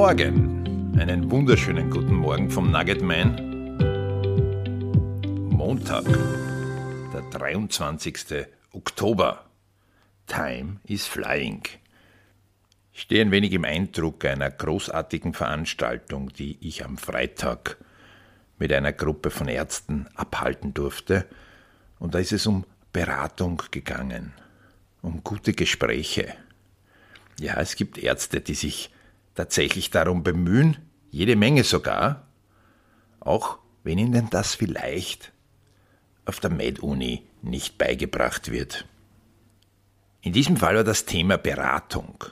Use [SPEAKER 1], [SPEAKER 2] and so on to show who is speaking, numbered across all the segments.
[SPEAKER 1] Morgen, einen wunderschönen guten Morgen vom Nugget Man. Montag, der 23. Oktober. Time is flying. Ich stehe ein wenig im Eindruck einer großartigen Veranstaltung, die ich am Freitag mit einer Gruppe von Ärzten abhalten durfte. Und da ist es um Beratung gegangen, um gute Gespräche. Ja, es gibt Ärzte, die sich tatsächlich darum bemühen, jede Menge sogar, auch wenn ihnen das vielleicht auf der Med-Uni nicht beigebracht wird. In diesem Fall war das Thema Beratung.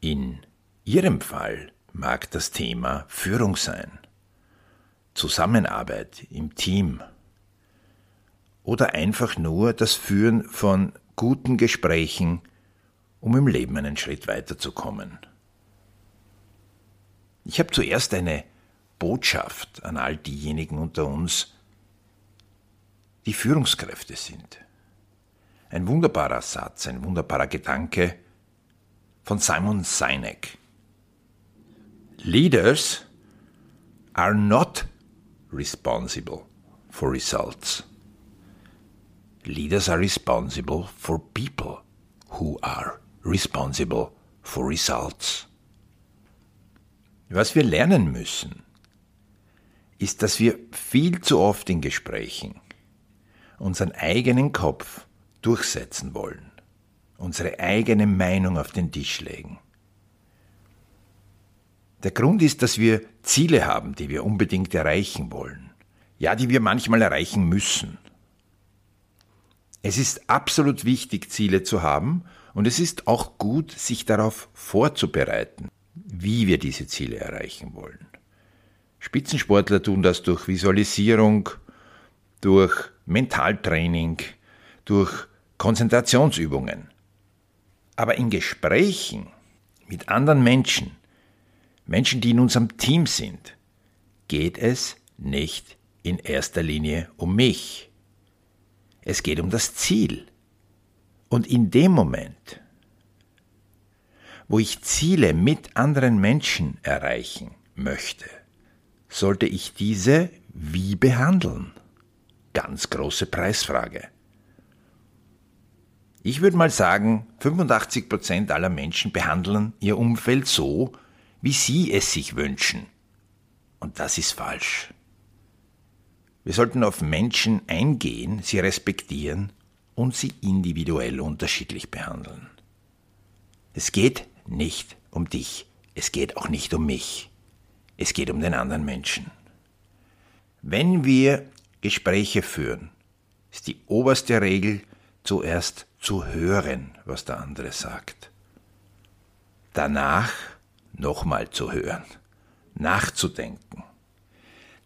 [SPEAKER 1] In Ihrem Fall mag das Thema Führung sein, Zusammenarbeit im Team oder einfach nur das Führen von guten Gesprächen, um im Leben einen Schritt weiterzukommen. Ich habe zuerst eine Botschaft an all diejenigen unter uns, die Führungskräfte sind. Ein wunderbarer Satz, ein wunderbarer Gedanke von Simon Sinek. Leaders are not responsible for results. Leaders are responsible for people who are responsible for results. Was wir lernen müssen, ist, dass wir viel zu oft in Gesprächen unseren eigenen Kopf durchsetzen wollen, unsere eigene Meinung auf den Tisch legen. Der Grund ist, dass wir Ziele haben, die wir unbedingt erreichen wollen. Ja, die wir manchmal erreichen müssen. Es ist absolut wichtig, Ziele zu haben und es ist auch gut, sich darauf vorzubereiten wie wir diese Ziele erreichen wollen. Spitzensportler tun das durch Visualisierung, durch Mentaltraining, durch Konzentrationsübungen. Aber in Gesprächen mit anderen Menschen, Menschen, die in unserem Team sind, geht es nicht in erster Linie um mich. Es geht um das Ziel. Und in dem Moment, wo ich Ziele mit anderen Menschen erreichen möchte, sollte ich diese wie behandeln? Ganz große Preisfrage. Ich würde mal sagen, 85% aller Menschen behandeln ihr Umfeld so, wie sie es sich wünschen. Und das ist falsch. Wir sollten auf Menschen eingehen, sie respektieren und sie individuell unterschiedlich behandeln. Es geht nicht um dich. Es geht auch nicht um mich. Es geht um den anderen Menschen. Wenn wir Gespräche führen, ist die oberste Regel zuerst zu hören, was der andere sagt. Danach nochmal zu hören, nachzudenken,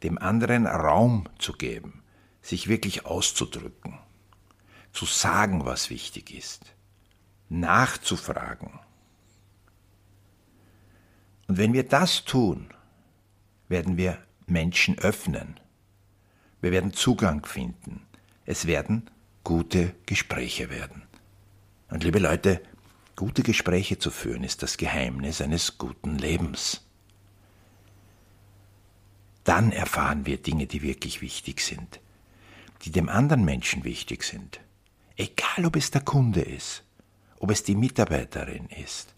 [SPEAKER 1] dem anderen Raum zu geben, sich wirklich auszudrücken, zu sagen, was wichtig ist, nachzufragen, und wenn wir das tun, werden wir Menschen öffnen. Wir werden Zugang finden. Es werden gute Gespräche werden. Und liebe Leute, gute Gespräche zu führen ist das Geheimnis eines guten Lebens. Dann erfahren wir Dinge, die wirklich wichtig sind, die dem anderen Menschen wichtig sind. Egal, ob es der Kunde ist, ob es die Mitarbeiterin ist,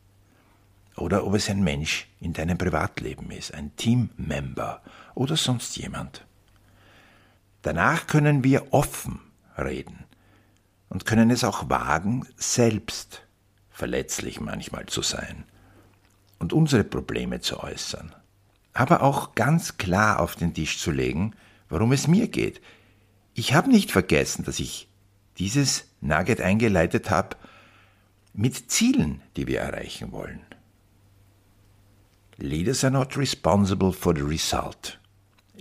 [SPEAKER 1] oder ob es ein Mensch in deinem Privatleben ist, ein Teammember oder sonst jemand. Danach können wir offen reden und können es auch wagen, selbst verletzlich manchmal zu sein und unsere Probleme zu äußern, aber auch ganz klar auf den Tisch zu legen, warum es mir geht. Ich habe nicht vergessen, dass ich dieses Nugget eingeleitet habe mit Zielen, die wir erreichen wollen. Leaders are not responsible for the result.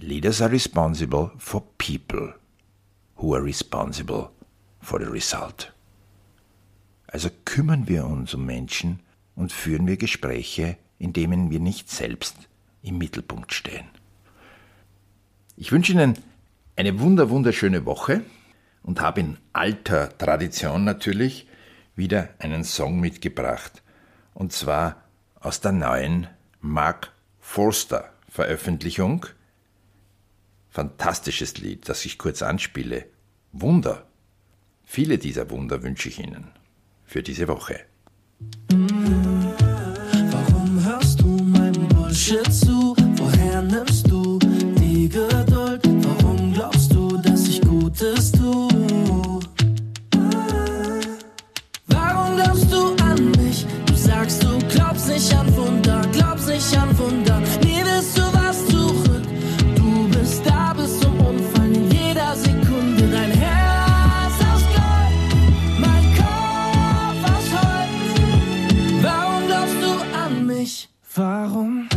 [SPEAKER 1] Leaders are responsible for people who are responsible for the result. Also kümmern wir uns um Menschen und führen wir Gespräche, in denen wir nicht selbst im Mittelpunkt stehen. Ich wünsche Ihnen eine wunder wunderschöne Woche und habe in alter Tradition natürlich wieder einen Song mitgebracht und zwar aus der neuen Mark Forster Veröffentlichung. Fantastisches Lied, das ich kurz anspiele. Wunder. Viele dieser Wunder wünsche ich Ihnen für diese Woche.
[SPEAKER 2] Warum hörst du mein Bullshit zu? Woher nimmst du die Geduld? Warum glaubst du, dass ich Gutes tue? Warum?